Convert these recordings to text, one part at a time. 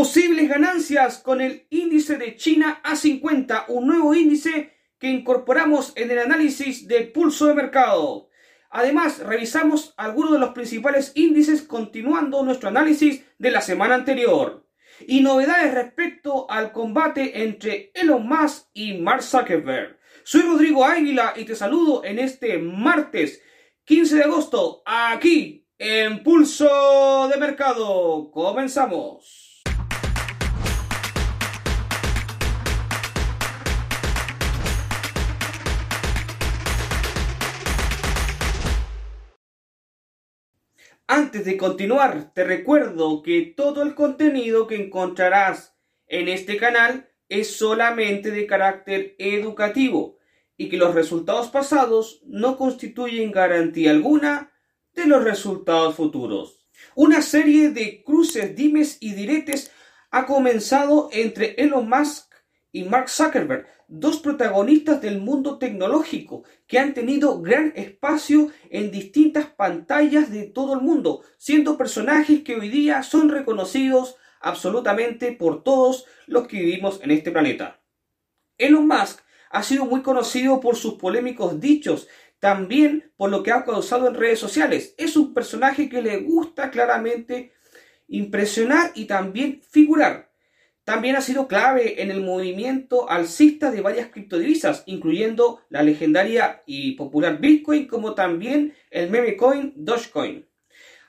Posibles ganancias con el índice de China A50, un nuevo índice que incorporamos en el análisis de pulso de mercado. Además, revisamos algunos de los principales índices continuando nuestro análisis de la semana anterior. Y novedades respecto al combate entre Elon Musk y Mark Zuckerberg. Soy Rodrigo Águila y te saludo en este martes 15 de agosto aquí en Pulso de Mercado. Comenzamos. Antes de continuar, te recuerdo que todo el contenido que encontrarás en este canal es solamente de carácter educativo y que los resultados pasados no constituyen garantía alguna de los resultados futuros. Una serie de cruces, dimes y diretes ha comenzado entre Elon Musk y Mark Zuckerberg, dos protagonistas del mundo tecnológico que han tenido gran espacio en distintas pantallas de todo el mundo, siendo personajes que hoy día son reconocidos absolutamente por todos los que vivimos en este planeta. Elon Musk ha sido muy conocido por sus polémicos dichos, también por lo que ha causado en redes sociales. Es un personaje que le gusta claramente impresionar y también figurar. También ha sido clave en el movimiento alcista de varias criptodivisas, incluyendo la legendaria y popular Bitcoin, como también el meme coin Dogecoin.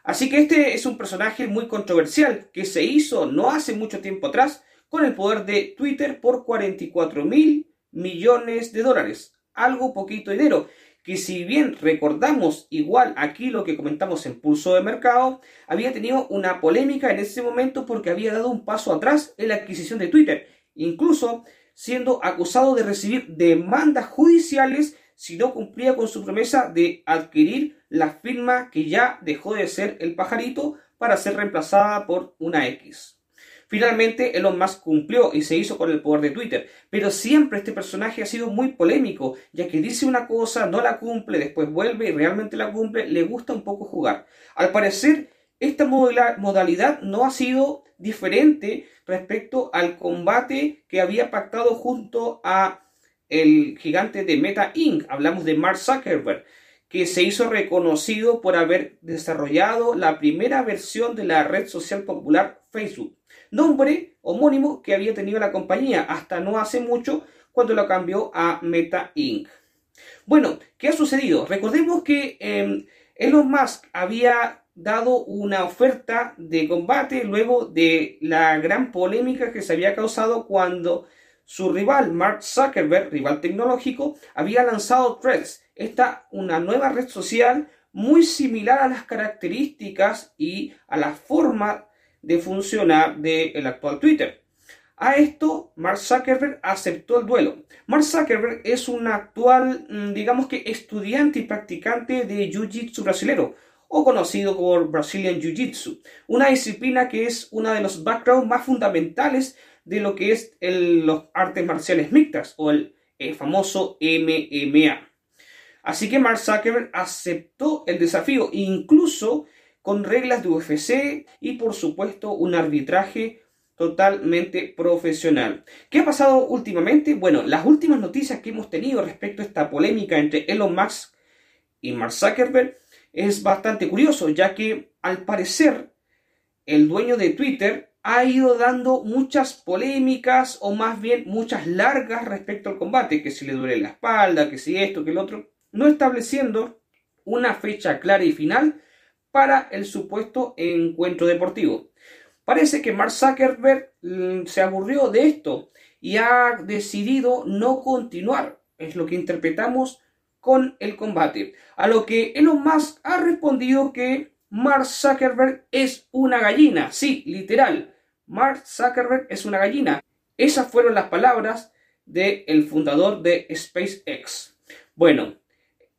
Así que este es un personaje muy controversial que se hizo no hace mucho tiempo atrás con el poder de Twitter por 44 mil millones de dólares. Algo poquito dinero, que si bien recordamos igual aquí lo que comentamos en Pulso de Mercado, había tenido una polémica en ese momento porque había dado un paso atrás en la adquisición de Twitter, incluso siendo acusado de recibir demandas judiciales si no cumplía con su promesa de adquirir la firma que ya dejó de ser el pajarito para ser reemplazada por una X. Finalmente, Elon Musk cumplió y se hizo con el poder de Twitter, pero siempre este personaje ha sido muy polémico, ya que dice una cosa, no la cumple, después vuelve y realmente la cumple, le gusta un poco jugar. Al parecer, esta modalidad no ha sido diferente respecto al combate que había pactado junto a el gigante de Meta Inc. Hablamos de Mark Zuckerberg, que se hizo reconocido por haber desarrollado la primera versión de la red social popular Facebook nombre homónimo que había tenido la compañía hasta no hace mucho cuando lo cambió a Meta Inc. Bueno, ¿qué ha sucedido? Recordemos que eh, Elon Musk había dado una oferta de combate luego de la gran polémica que se había causado cuando su rival Mark Zuckerberg, rival tecnológico, había lanzado Threads, esta una nueva red social muy similar a las características y a la forma de funcionar del actual Twitter. A esto, Mark Zuckerberg aceptó el duelo. Mark Zuckerberg es un actual, mm, digamos que, estudiante y practicante de Jiu-Jitsu brasilero, o conocido como Brazilian Jiu-Jitsu, una disciplina que es una de los backgrounds más fundamentales de lo que es los artes marciales mixtas, o el eh, famoso MMA. Así que Mark Zuckerberg aceptó el desafío, incluso con reglas de UFC y por supuesto un arbitraje totalmente profesional. ¿Qué ha pasado últimamente? Bueno, las últimas noticias que hemos tenido respecto a esta polémica entre Elon Musk y Mark Zuckerberg es bastante curioso, ya que al parecer el dueño de Twitter ha ido dando muchas polémicas o más bien muchas largas respecto al combate, que si le duele la espalda, que si esto, que el otro, no estableciendo una fecha clara y final para el supuesto encuentro deportivo. Parece que Mark Zuckerberg mm, se aburrió de esto y ha decidido no continuar, es lo que interpretamos con el combate. A lo que Elon Musk ha respondido que Mark Zuckerberg es una gallina, sí, literal. Mark Zuckerberg es una gallina. Esas fueron las palabras del fundador de SpaceX. Bueno,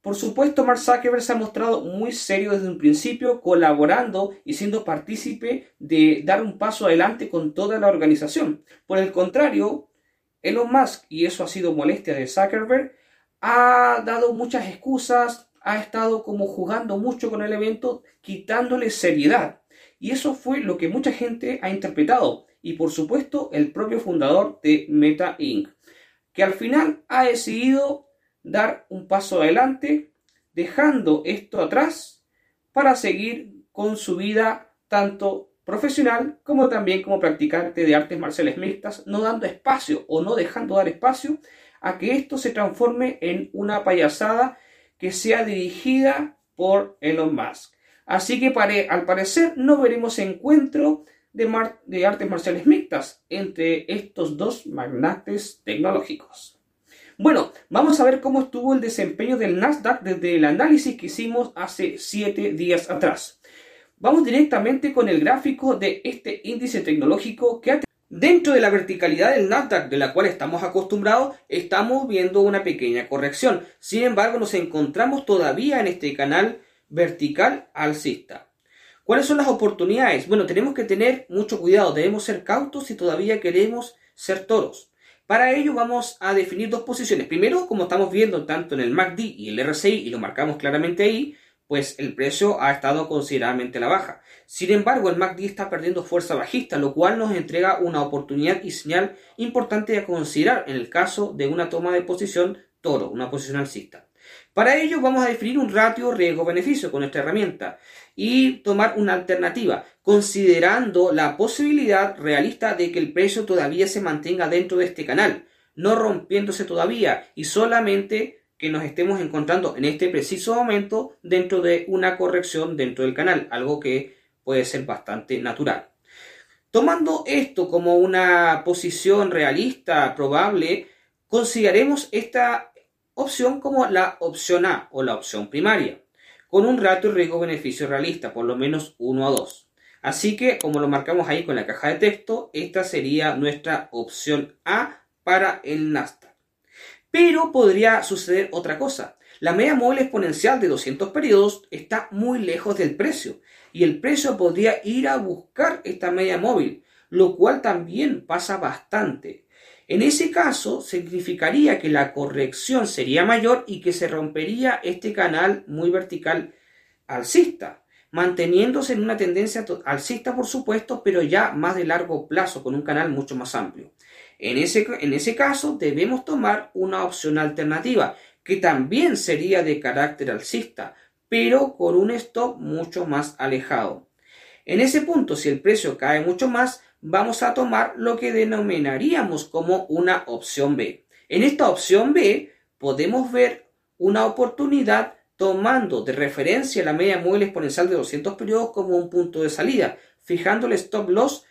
por supuesto, Mark Zuckerberg se ha mostrado muy serio desde un principio, colaborando y siendo partícipe de dar un paso adelante con toda la organización. Por el contrario, Elon Musk, y eso ha sido molestia de Zuckerberg, ha dado muchas excusas, ha estado como jugando mucho con el evento, quitándole seriedad. Y eso fue lo que mucha gente ha interpretado. y por supuesto el propio fundador de Meta Inc., que al final ha decidido dar un paso adelante, dejando esto atrás para seguir con su vida tanto profesional como también como practicante de artes marciales mixtas, no dando espacio o no dejando dar espacio a que esto se transforme en una payasada que sea dirigida por Elon Musk. Así que al parecer no veremos encuentro de, artes marciales mixtas entre estos dos magnates tecnológicos. Bueno, vamos a ver cómo estuvo el desempeño del Nasdaq desde el análisis que hicimos hace 7 días atrás. Vamos directamente con el gráfico de este índice tecnológico que Dentro de la verticalidad del Nasdaq de la cual estamos acostumbrados, estamos viendo una pequeña corrección. Sin embargo, nos encontramos todavía en este canal vertical alcista. ¿Cuáles son las oportunidades? Bueno, tenemos que tener mucho cuidado, debemos ser cautos si todavía queremos ser toros. Para ello vamos a definir dos posiciones. Primero, como estamos viendo tanto en el MACD y el RSI, y lo marcamos claramente ahí, pues el precio ha estado considerablemente a la baja. Sin embargo, el MACD está perdiendo fuerza bajista, lo cual nos entrega una oportunidad y señal importante a considerar en el caso de una toma de posición toro, una posición alcista. Para ello vamos a definir un ratio riesgo-beneficio con esta herramienta y tomar una alternativa, considerando la posibilidad realista de que el precio todavía se mantenga dentro de este canal, no rompiéndose todavía y solamente que nos estemos encontrando en este preciso momento dentro de una corrección dentro del canal, algo que puede ser bastante natural. Tomando esto como una posición realista, probable, consideremos esta opción como la opción A o la opción primaria, con un ratio riesgo-beneficio realista, por lo menos 1 a 2. Así que, como lo marcamos ahí con la caja de texto, esta sería nuestra opción A para el Nasdaq. Pero podría suceder otra cosa. La media móvil exponencial de 200 periodos está muy lejos del precio y el precio podría ir a buscar esta media móvil, lo cual también pasa bastante. En ese caso, significaría que la corrección sería mayor y que se rompería este canal muy vertical alcista, manteniéndose en una tendencia alcista, por supuesto, pero ya más de largo plazo, con un canal mucho más amplio. En ese, en ese caso debemos tomar una opción alternativa, que también sería de carácter alcista, pero con un stop mucho más alejado. En ese punto, si el precio cae mucho más, vamos a tomar lo que denominaríamos como una opción B. En esta opción B podemos ver una oportunidad tomando de referencia la media móvil exponencial de 200 periodos como un punto de salida, fijando el stop loss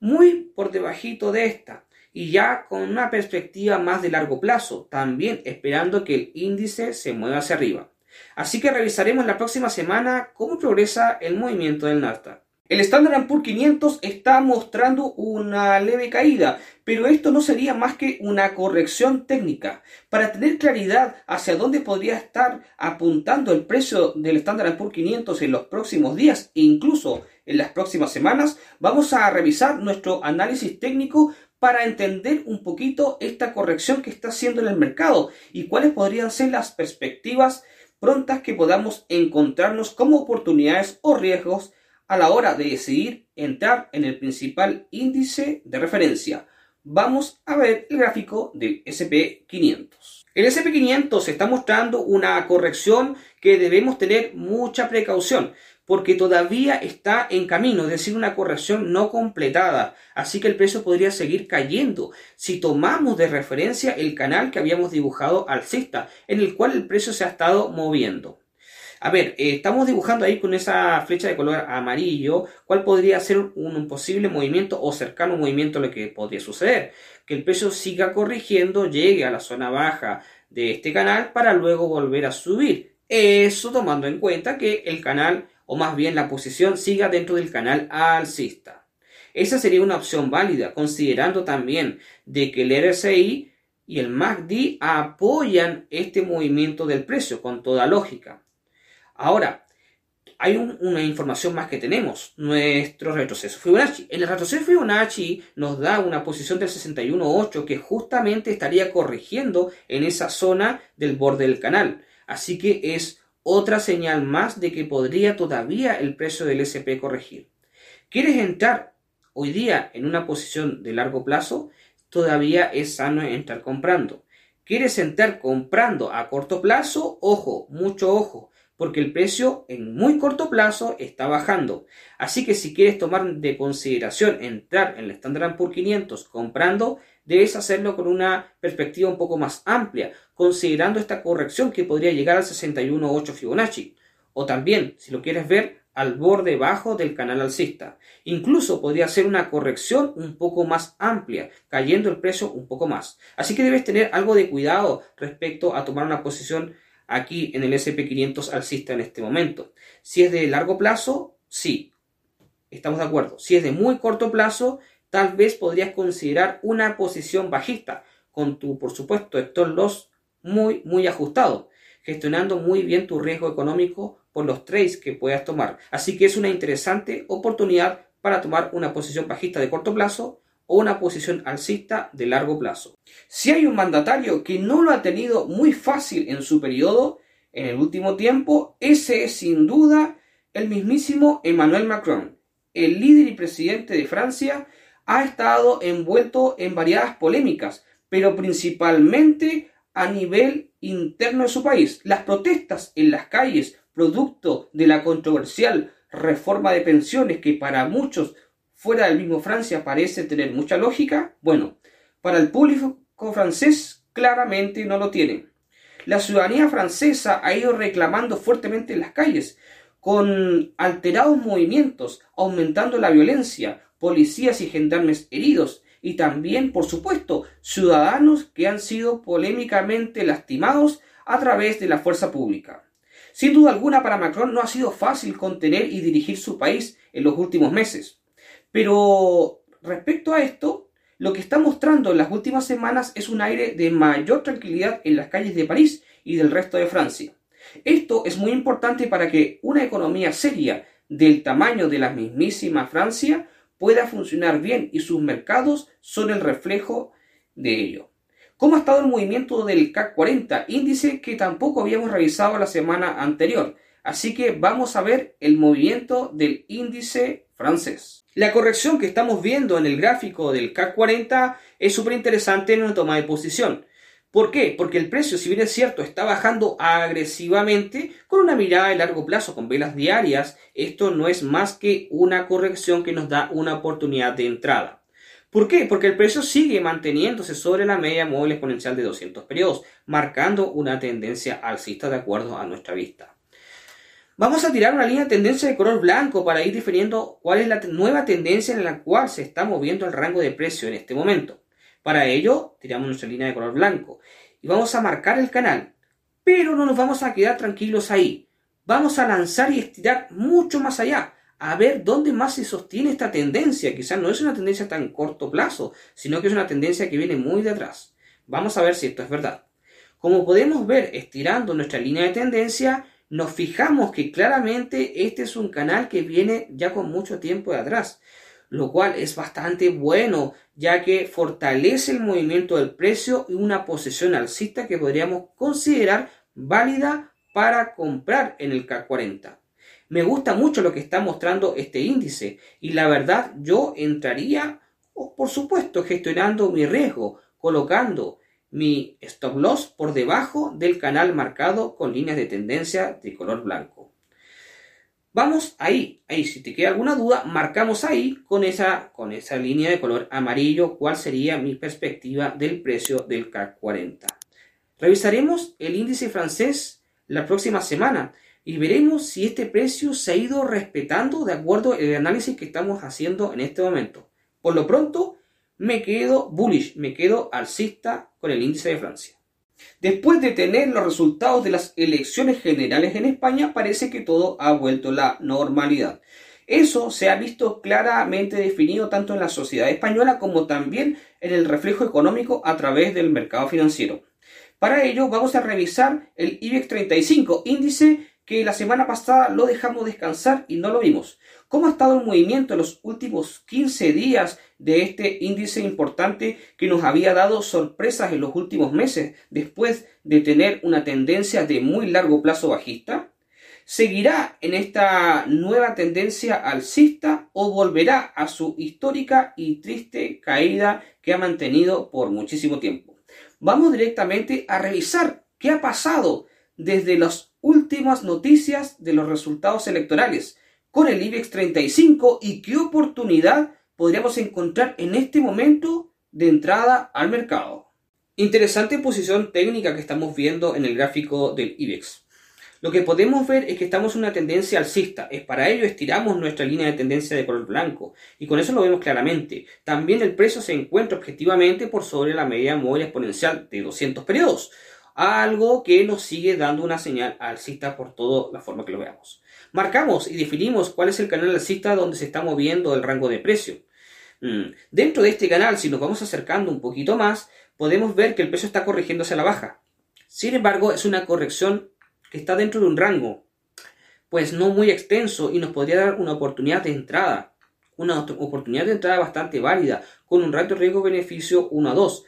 muy por debajito de esta y ya con una perspectiva más de largo plazo, también esperando que el índice se mueva hacia arriba. Así que revisaremos la próxima semana cómo progresa el movimiento del Nasdaq. El Standard Poor's 500 está mostrando una leve caída, pero esto no sería más que una corrección técnica. Para tener claridad hacia dónde podría estar apuntando el precio del Standard Poor's 500 en los próximos días e incluso en las próximas semanas, vamos a revisar nuestro análisis técnico para entender un poquito esta corrección que está haciendo en el mercado y cuáles podrían ser las perspectivas prontas que podamos encontrarnos como oportunidades o riesgos a la hora de decidir entrar en el principal índice de referencia. Vamos a ver el gráfico del SP500. El SP500 está mostrando una corrección que debemos tener mucha precaución porque todavía está en camino, es decir, una corrección no completada. Así que el precio podría seguir cayendo si tomamos de referencia el canal que habíamos dibujado alcista, en el cual el precio se ha estado moviendo. A ver, eh, estamos dibujando ahí con esa flecha de color amarillo, cuál podría ser un, posible movimiento o cercano movimiento a lo que podría suceder. Que el precio siga corrigiendo, llegue a la zona baja de este canal para luego volver a subir. Eso tomando en cuenta que el canal o más bien la posición siga dentro del canal alcista. Esa sería una opción válida, considerando también de que el RSI y el MACD apoyan este movimiento del precio con toda lógica. Ahora, hay una información más que tenemos, nuestro retroceso Fibonacci. El retroceso Fibonacci nos da una posición del 61.8 que justamente estaría corrigiendo en esa zona del borde del canal. Así que es otra señal más de que podría todavía el precio del SP corregir. ¿Quieres entrar hoy día en una posición de largo plazo, todavía es sano entrar comprando. ¿Quieres entrar comprando a corto plazo? Ojo, mucho ojo, porque el precio en muy corto plazo está bajando. Así que si quieres tomar de consideración entrar en el Standard Poor's 500 comprando, debes hacerlo con una perspectiva un poco más amplia, considerando esta corrección que podría llegar al 61.8 Fibonacci. O también, si lo quieres ver, al borde bajo del canal alcista. Incluso podría ser una corrección un poco más amplia, cayendo el precio un poco más. Así que debes tener algo de cuidado respecto a tomar una posición aquí en el SP500 alcista en este momento. Si es de largo plazo, sí, estamos de acuerdo. Si es de muy corto plazo, tal vez podrías considerar una posición bajista, con tu, por supuesto, stop loss muy, muy ajustado, gestionando muy bien tu riesgo económico por los trades que puedas tomar. Así que es una interesante oportunidad para tomar una posición bajista de corto plazo o una posición alcista de largo plazo. Si hay un mandatario que no lo ha tenido muy fácil en su periodo, en el último tiempo, ese es sin duda el mismísimo Emmanuel Macron. El líder y presidente de Francia ha estado envuelto en variadas polémicas, pero principalmente a nivel interno de su país. Las protestas en las calles producto de la controversial reforma de pensiones que para muchos fuera del mismo Francia parece tener mucha lógica, bueno, para el público francés claramente no lo tiene. La ciudadanía francesa ha ido reclamando fuertemente en las calles, con alterados movimientos, aumentando la violencia, policías y gendarmes heridos, y también, por supuesto, ciudadanos que han sido polémicamente lastimados a través de la fuerza pública. Sin duda alguna para Macron no ha sido fácil contener y dirigir su país en los últimos meses. Pero respecto a esto, lo que está mostrando en las últimas semanas es un aire de mayor tranquilidad en las calles de París y del resto de Francia. Esto es muy importante para que una economía seria del tamaño de la mismísima Francia pueda funcionar bien y sus mercados son el reflejo de ello. ¿Cómo ha estado el movimiento del CAC 40? Índice que tampoco habíamos revisado la semana anterior. Así que vamos a ver el movimiento del índice francés. La corrección que estamos viendo en el gráfico del CAC 40 es súper interesante en una toma de posición. ¿Por qué? Porque el precio, si bien es cierto, está bajando agresivamente con una mirada de largo plazo, con velas diarias, esto no es más que una corrección que nos da una oportunidad de entrada. ¿Por qué? Porque el precio sigue manteniéndose sobre la media móvil exponencial de 200 periodos, marcando una tendencia alcista de acuerdo a nuestra vista. Vamos a tirar una línea de tendencia de color blanco para ir definiendo cuál es la nueva tendencia en la cual se está moviendo el rango de precio en este momento. Para ello, tiramos nuestra línea de color blanco y vamos a marcar el canal. Pero no nos vamos a quedar tranquilos ahí. Vamos a lanzar y estirar mucho más allá a ver dónde más se sostiene esta tendencia. Quizás no es una tendencia tan corto plazo, sino que es una tendencia que viene muy de atrás. Vamos a ver si esto es verdad. Como podemos ver, estirando nuestra línea de tendencia, nos fijamos que claramente este es un canal que viene ya con mucho tiempo de atrás, lo cual es bastante bueno, ya que fortalece el movimiento del precio y una posición alcista que podríamos considerar válida para comprar en el K40. Me gusta mucho lo que está mostrando este índice y la verdad yo entraría, por supuesto, gestionando mi riesgo, colocando mi stop loss por debajo del canal marcado con líneas de tendencia de color blanco. Vamos ahí, ahí, si te queda alguna duda, marcamos ahí con esa, con esa línea de color amarillo cuál sería mi perspectiva del precio del CAC 40. Revisaremos el índice francés la próxima semana y veremos si este precio se ha ido respetando de acuerdo al análisis que estamos haciendo en este momento. Por lo pronto, me quedo bullish, me quedo alcista con el índice de Francia. Después de tener los resultados de las elecciones generales en España, parece que todo ha vuelto a la normalidad. Eso se ha visto claramente definido tanto en la sociedad española como también en el reflejo económico a través del mercado financiero. Para ello vamos a revisar el IBEX 35, índice que la semana pasada lo dejamos descansar y no lo vimos. ¿Cómo ha estado el movimiento en los últimos 15 días de este índice importante que nos había dado sorpresas en los últimos meses después de tener una tendencia de muy largo plazo bajista? ¿Seguirá en esta nueva tendencia alcista o volverá a su histórica y triste caída que ha mantenido por muchísimo tiempo? Vamos directamente a revisar qué ha pasado desde las últimas noticias de los resultados electorales con el IBEX 35 y qué oportunidad podríamos encontrar en este momento de entrada al mercado. Interesante posición técnica que estamos viendo en el gráfico del IBEX. Lo que podemos ver es que estamos en una tendencia alcista. Es para ello estiramos nuestra línea de tendencia de color blanco. Y con eso lo vemos claramente. También el precio se encuentra objetivamente por sobre la media móvil exponencial de 200 periodos. Algo que nos sigue dando una señal alcista por toda la forma que lo veamos. Marcamos y definimos cuál es el canal alcista donde se está moviendo el rango de precio. Mm, dentro de este canal, si nos vamos acercando un poquito más, podemos ver que el precio está corrigiendo hacia la baja. Sin embargo, es una corrección que está dentro de un rango, pues no muy extenso y nos podría dar una oportunidad de entrada, una oportunidad de entrada bastante válida, con un ratio riesgo-beneficio 1 a 2,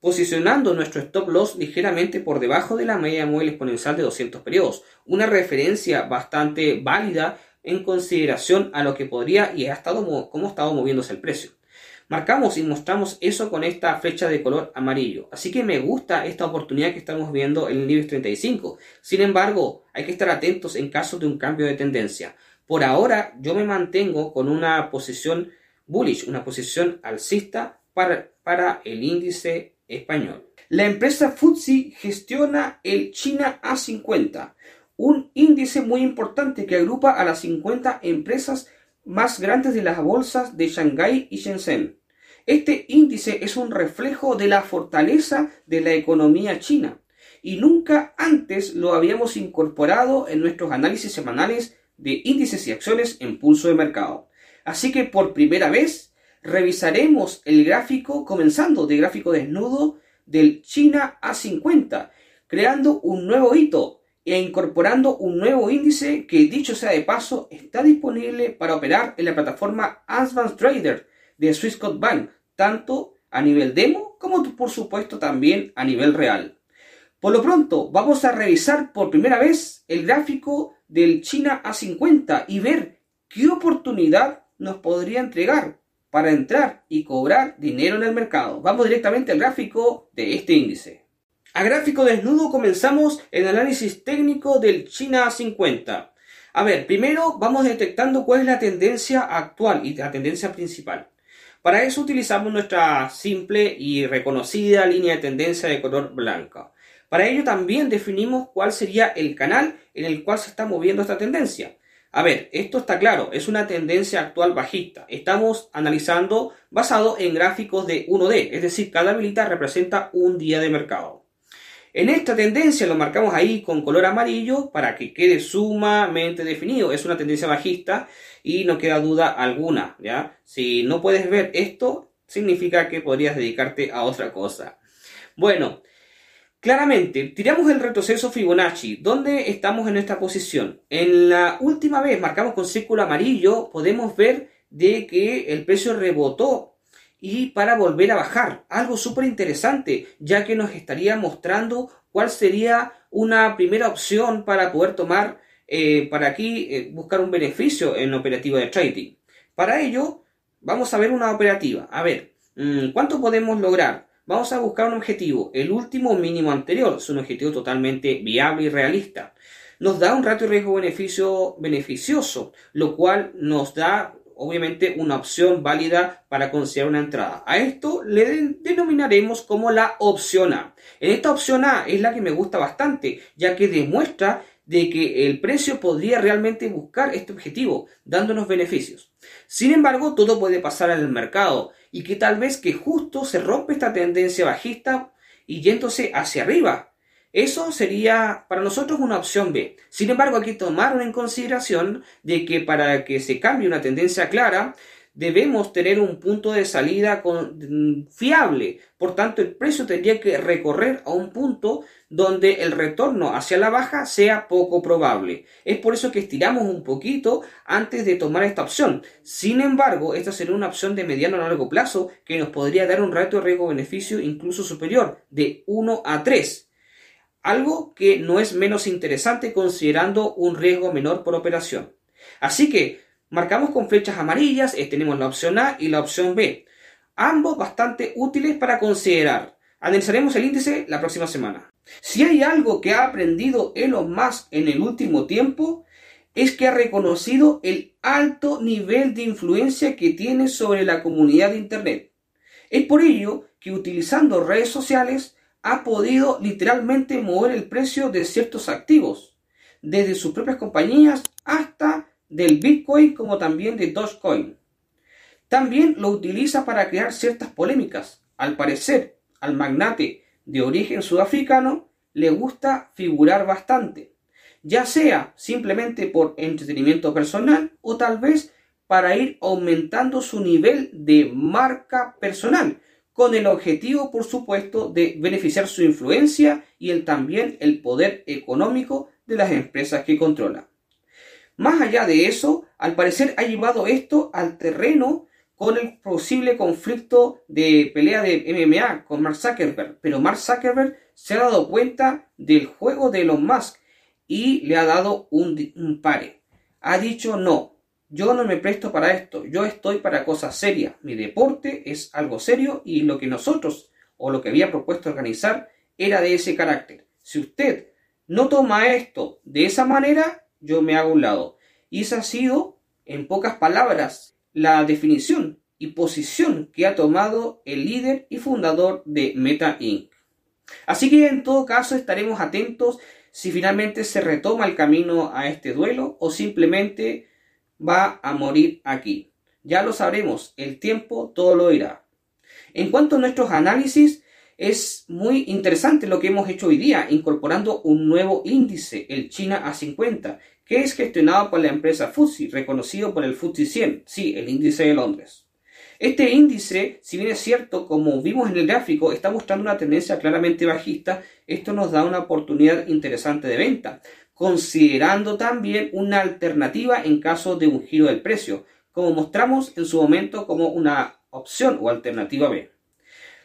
posicionando nuestro stop loss ligeramente por debajo de la media móvil exponencial de 200 periodos, una referencia bastante válida en consideración a lo que podría y ha estado cómo ha estado moviéndose el precio. Marcamos y mostramos eso con esta flecha de color amarillo. Así que me gusta esta oportunidad que estamos viendo en el nivel 35. Sin embargo, hay que estar atentos en caso de un cambio de tendencia. Por ahora, yo me mantengo con una posición bullish, una posición alcista para, para el índice La empresa FTSE gestiona el China A50, un índice muy importante que agrupa a las 50 empresas más grandes de las bolsas de Shanghái y Shenzhen. Este índice es un reflejo de la fortaleza de la economía china y nunca antes lo habíamos incorporado en nuestros análisis semanales de índices y acciones en pulso de mercado. Así que por primera vez revisaremos el gráfico comenzando de gráfico desnudo del China A50, creando un nuevo hito e incorporando un nuevo índice que dicho sea de paso está disponible para operar en la plataforma Advanced Trader de Swissquote Bank, tanto a nivel demo como por supuesto también a nivel real. Por lo pronto, vamos a revisar por primera vez el gráfico del China A50 y ver qué oportunidad nos podría entregar para entrar y cobrar dinero en el mercado. Vamos directamente al gráfico de este índice. A gráfico desnudo comenzamos el análisis técnico del China A50. A ver, primero vamos detectando cuál es la tendencia actual y la tendencia principal. Para eso utilizamos nuestra simple y reconocida línea de tendencia de color blanco. Para ello también definimos cuál sería el canal en el cual se está moviendo esta tendencia. A ver, esto está claro, es una tendencia actual bajista. Estamos analizando basado en gráficos de 1D, es decir, cada velita representa un día de mercado. En esta tendencia lo marcamos ahí con color amarillo para que quede sumamente definido. Es una tendencia bajista y no queda duda alguna, ¿ya? Si no puedes ver esto, significa que podrías dedicarte a otra cosa. Bueno, claramente, tiramos el retroceso Fibonacci. ¿Dónde estamos en esta posición? En la última vez marcamos con círculo amarillo, podemos ver de que el precio rebotó y para volver a bajar. Algo súper interesante, ya que nos estaría mostrando cuál sería una primera opción para poder tomar, eh, para aquí eh, buscar un beneficio en operativa de trading. Para ello, vamos a ver una operativa. A ver, mm, ¿cuánto podemos lograr? Vamos a buscar un objetivo. El último mínimo anterior es un objetivo totalmente viable y realista. Nos da un ratio riesgo-beneficio beneficioso, lo cual nos da obviamente una opción válida para considerar una entrada. A esto le denominaremos como la opción A. En esta opción A es la que me gusta bastante, ya que demuestra de que el precio podría realmente buscar este objetivo, dándonos beneficios. Sin embargo, todo puede pasar en el mercado y que tal vez que justo se rompe esta tendencia bajista y yéndose hacia arriba, eso sería para nosotros una opción B. Sin embargo, hay que en consideración de que para que se cambie una tendencia clara, debemos tener un punto de salida mm, fiable. Por tanto, el precio tendría que recorrer a un punto donde el retorno hacia la baja sea poco probable. Es por eso que estiramos un poquito antes de tomar esta opción. Sin embargo, esta sería una opción de mediano a largo plazo que nos podría dar un ratio riesgo-beneficio incluso superior de 1 a 3. algo que no es menos interesante considerando un riesgo menor por operación. Así que marcamos con flechas amarillas, eh, tenemos la opción A y la opción B, ambos bastante útiles para considerar. Analizaremos el índice la próxima semana. Si hay algo que ha aprendido Elon Musk en el último tiempo, es que ha reconocido el alto nivel de influencia que tiene sobre la comunidad de Internet. Es por ello que utilizando redes sociales ha podido literalmente mover el precio de ciertos activos, desde sus propias compañías hasta del Bitcoin como también de Dogecoin. También lo utiliza para crear ciertas polémicas. Al parecer, al magnate de origen sudafricano le gusta figurar bastante, ya sea simplemente por entretenimiento personal o tal vez para ir aumentando su nivel de marca personal, con el objetivo, por supuesto, de beneficiar su influencia y el, también el poder económico de las empresas que controla. Más allá de eso, al parecer ha llevado esto al terreno con el posible conflicto de pelea de MMA con Mark Zuckerberg. Pero Mark Zuckerberg se ha dado cuenta del juego de Elon Musk y le ha dado un, un pare. Ha dicho no, yo no me presto para esto, yo estoy para cosas serias. Mi deporte es algo serio y lo que nosotros o lo que había propuesto organizar era de ese carácter. Si usted no toma esto de esa manera, yo me hago un lado. Y esa ha sido, en pocas palabras, la definición y posición que ha tomado el líder y fundador de Meta Inc. Así que en todo caso estaremos atentos si finalmente se retoma el camino a este duelo o simplemente va a morir aquí. Ya lo sabremos, el tiempo todo lo dirá. En cuanto a nuestros análisis, es muy interesante lo que hemos hecho hoy día, incorporando un nuevo índice, el China A50, que es gestionado por la empresa FTSE, reconocido por el FTSE 100, sí, el índice de Londres. Este índice, si bien es cierto, como vimos en el gráfico, está mostrando una tendencia claramente bajista, esto nos da una oportunidad interesante de venta considerando también una alternativa en caso de un giro del precio, como mostramos en su momento como una opción o alternativa B.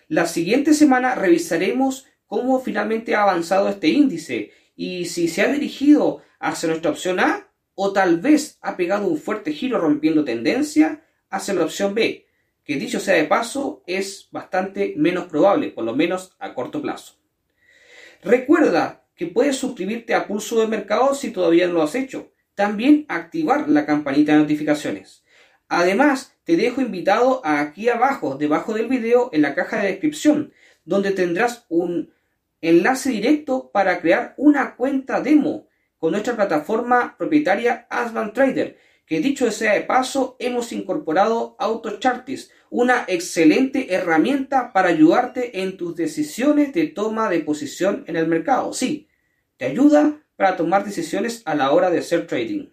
La siguiente semana revisaremos cómo finalmente ha avanzado este índice y si se ha dirigido hacia nuestra opción A o tal vez ha pegado un fuerte giro rompiendo tendencia hacia la opción B, que dicho sea de paso es bastante menos probable, por lo menos a corto plazo. Recuerda que puedes suscribirte a Pulso de Mercado si todavía no lo has hecho. También activar la campanita de notificaciones. Además, te dejo invitado aquí abajo, debajo del video, en la caja de descripción, donde tendrás un enlace directo para crear una cuenta demo con nuestra plataforma propietaria Asban Trader, que dicho sea de paso, hemos incorporado AutoChartis, una excelente herramienta para ayudarte en tus decisiones de toma de posición en el mercado. Sí, te ayuda para tomar decisiones a la hora de hacer trading.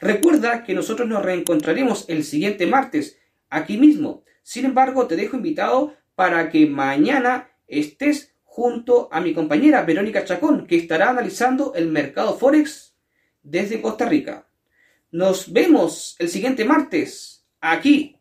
Recuerda que nosotros nos reencontraremos el siguiente martes aquí mismo. Sin embargo, te dejo invitado para que mañana estés junto a mi compañera Verónica Chacón, que estará analizando el mercado Forex desde Costa Rica. Nos vemos el siguiente martes aquí